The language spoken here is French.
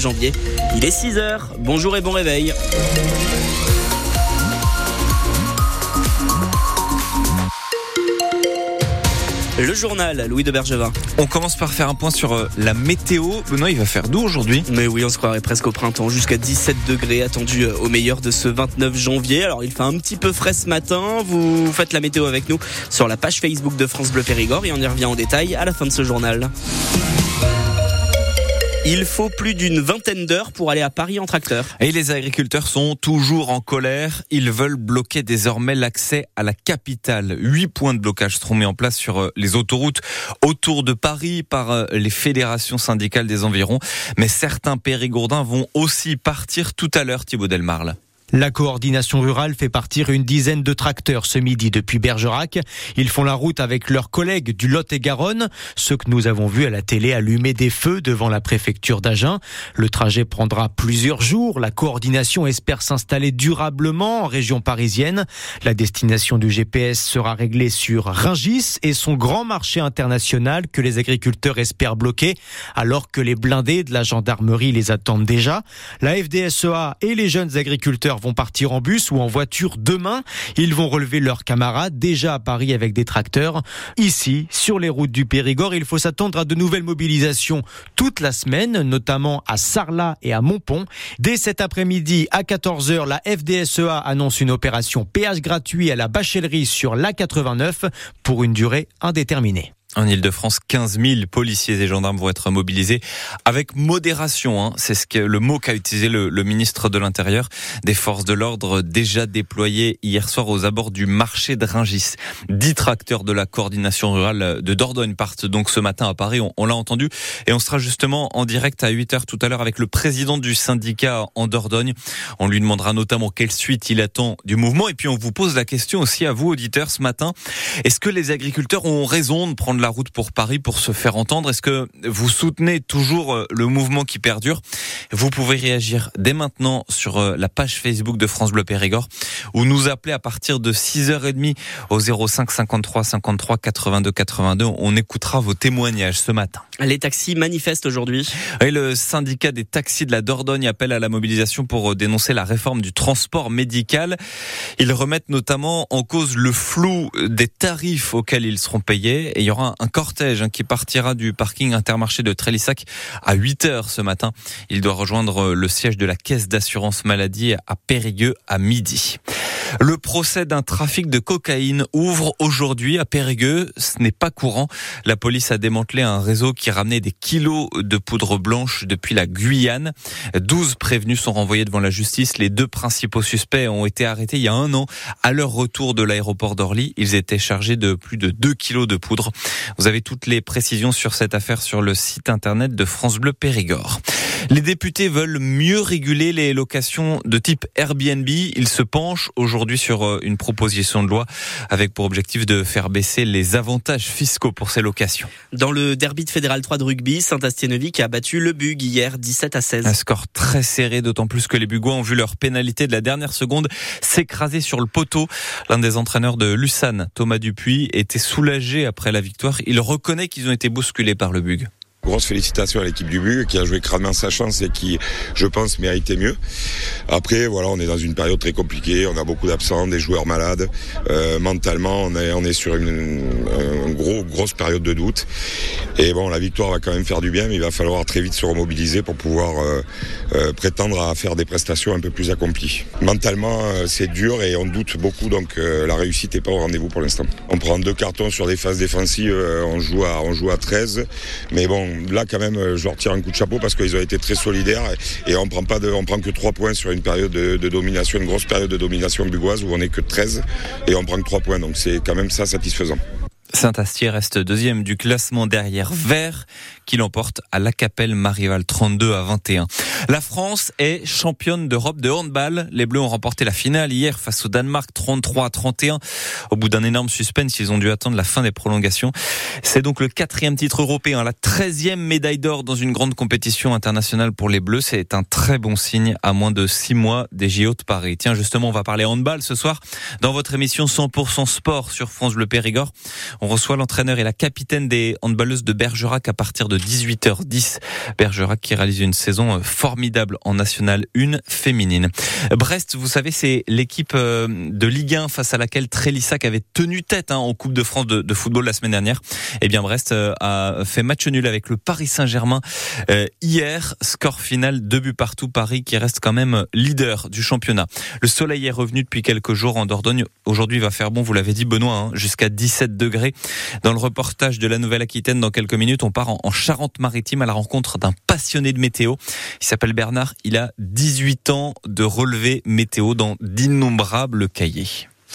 29 janvier. Il est 6h. Bonjour et bon réveil. Le journal, Louis de Bergevin. On commence par faire un point sur euh, la météo. Benoît, il va faire doux aujourd'hui? Mais oui, on se croirait presque au printemps. Jusqu'à 17 degrés attendus euh, au meilleur de ce 29 janvier. Alors, il fait un petit peu frais ce matin. Vous faites la météo avec nous sur la page Facebook de France Bleu Périgord et on y revient en détail à la fin de ce journal. Il faut plus d'une vingtaine d'heures pour aller à Paris en tracteur. Et les agriculteurs sont toujours en colère. Ils veulent bloquer désormais l'accès à la capitale. Huit points de blocage seront mis en place sur euh, les autoroutes autour de Paris par euh, les fédérations syndicales des environs. Mais certains périgourdins vont aussi partir tout à l'heure, Thibaut Delmarle. La coordination rurale fait partir une dizaine de tracteurs ce midi depuis Bergerac. Ils font la route avec leurs collègues du Lot-et-Garonne, ceux que nous avons vus à la télé allumer des feux devant la préfecture d'Agen. Le trajet prendra plusieurs jours. La coordination espère s'installer durablement en région parisienne. La destination du GPS sera réglée sur Ringis et son grand marché international que les agriculteurs espèrent bloquer alors que les blindés de la gendarmerie les attendent déjà. La FDSEA et les jeunes agriculteurs vont partir en bus ou en voiture demain. Ils vont relever leurs camarades déjà à Paris avec des tracteurs. Ici, sur les routes du Périgord, il faut s'attendre à de nouvelles mobilisations toute la semaine, notamment à Sarlat et à Montpont. Dès cet après-midi, à 14h, la FDSEA annonce une opération péage gratuit à la Bachellerie sur l'A89 pour une durée indéterminée. En Ile-de-France, 15 000 policiers et gendarmes vont être mobilisés avec modération. Hein. C'est ce que le mot qu'a utilisé le, ministre de l'Intérieur. Des forces de l'ordre déjà déployées hier soir aux abords du marché de Ringis. Dix tracteurs de la coordination rurale de Dordogne partent donc ce matin à Paris. On, l'a entendu. Et on sera justement en direct à 8 heures tout à l'heure avec le président du syndicat en Dordogne. On lui demandera notamment quelle suite il attend du mouvement. Et puis on vous pose la question aussi à vous, auditeurs, ce matin. Est-ce que les agriculteurs ont raison de prendre la route pour Paris pour se faire entendre. Est-ce que vous soutenez toujours euh, le mouvement qui perdure? Vous pouvez réagir dès maintenant sur euh, la page Facebook de France Bleu Périgord ou nous appeler à partir de 6h30 au 05 53 53 82 82. On écoutera vos témoignages ce matin. Les taxis manifestent aujourd'hui. Et le syndicat des taxis de la Dordogne appelle à la mobilisation pour euh, dénoncer la réforme du transport médical. Ils remettent notamment en cause le flou des tarifs auxquels ils seront payés et il y aura un cortège hein, qui partira du parking intermarché de Trélissac à 8 heures ce matin. Il doit rejoindre le siège de la caisse d'assurance maladie à Périgueux à midi. Le procès d'un trafic de cocaïne ouvre aujourd'hui à Périgueux. Ce n'est pas courant. La police a démantelé un réseau qui ramenait des kilos de poudre blanche depuis la Guyane. 12 prévenus sont renvoyés devant la justice. Les deux principaux suspects ont été arrêtés il y a un an. À leur retour de l'aéroport d'Orly, ils étaient chargés de plus de 2 kilos de poudre. Vous avez toutes les précisions sur cette affaire sur le site internet de France Bleu Périgord. Les députés veulent mieux réguler les locations de type Airbnb. Ils se penchent aujourd'hui sur euh, une proposition de loi avec pour objectif de faire baisser les avantages fiscaux pour ces locations. Dans le derby de Fédéral 3 de rugby, Saint-Astienovic a battu le Bug hier 17 à 16. Un score très serré, d'autant plus que les Bugois ont vu leur pénalité de la dernière seconde s'écraser sur le poteau. L'un des entraîneurs de Lusan, Thomas Dupuis, était soulagé après la victoire. Il reconnaît qu'ils ont été bousculés par le Bug. Grosse félicitations à l'équipe du BUG qui a joué crânement sa chance et qui, je pense, méritait mieux. Après, voilà, on est dans une période très compliquée. On a beaucoup d'absents, des joueurs malades. Euh, mentalement, on est, on est sur une, une, gros, grosse période de doute. Et bon, la victoire va quand même faire du bien, mais il va falloir très vite se remobiliser pour pouvoir euh, euh, prétendre à faire des prestations un peu plus accomplies. Mentalement, euh, c'est dur et on doute beaucoup, donc euh, la réussite n'est pas au rendez-vous pour l'instant. On prend deux cartons sur des phases défensives, on joue à, on joue à 13, mais bon, là quand même, je leur tire un coup de chapeau parce qu'ils ont été très solidaires et on prend pas prend que 3 points sur une période de, domination, une grosse période de domination bugoise où on est que 13 et on prend que 3 points. Donc c'est quand même ça satisfaisant. Saint-Astier reste deuxième du classement derrière Vert qui l'emporte à la Capelle Marival 32 à 21. La France est championne d'Europe de handball. Les Bleus ont remporté la finale hier face au Danemark 33 à 31. Au bout d'un énorme suspense, ils ont dû attendre la fin des prolongations. C'est donc le quatrième titre européen, la treizième médaille d'or dans une grande compétition internationale pour les Bleus. C'est un très bon signe à moins de six mois des JO de Paris. Tiens, justement, on va parler handball ce soir dans votre émission 100% sport sur France Bleu Périgord. On reçoit l'entraîneur et la capitaine des handballeuses de Bergerac à partir de 18h10. Bergerac qui réalise une saison formidable formidable en National 1 féminine. Brest, vous savez, c'est l'équipe euh, de Ligue 1 face à laquelle Trélissac avait tenu tête hein, en Coupe de France de, football la semaine dernière. Eh bien, Brest euh, a fait match nul avec le Paris Saint-Germain euh, hier. Score final, deux buts partout. Paris qui reste quand même leader du championnat. Le soleil est revenu depuis quelques jours en Dordogne. Aujourd'hui, il va faire bon, vous l'avez dit Benoît, hein, jusqu'à 17 degrés. Dans le reportage de la Nouvelle-Aquitaine, dans quelques minutes, on part en, en Charente-Maritime à la rencontre d'un passionné de météo. S'appelle Bernard. Il a 18 ans de relevé météo dans d'innombrables cahiers.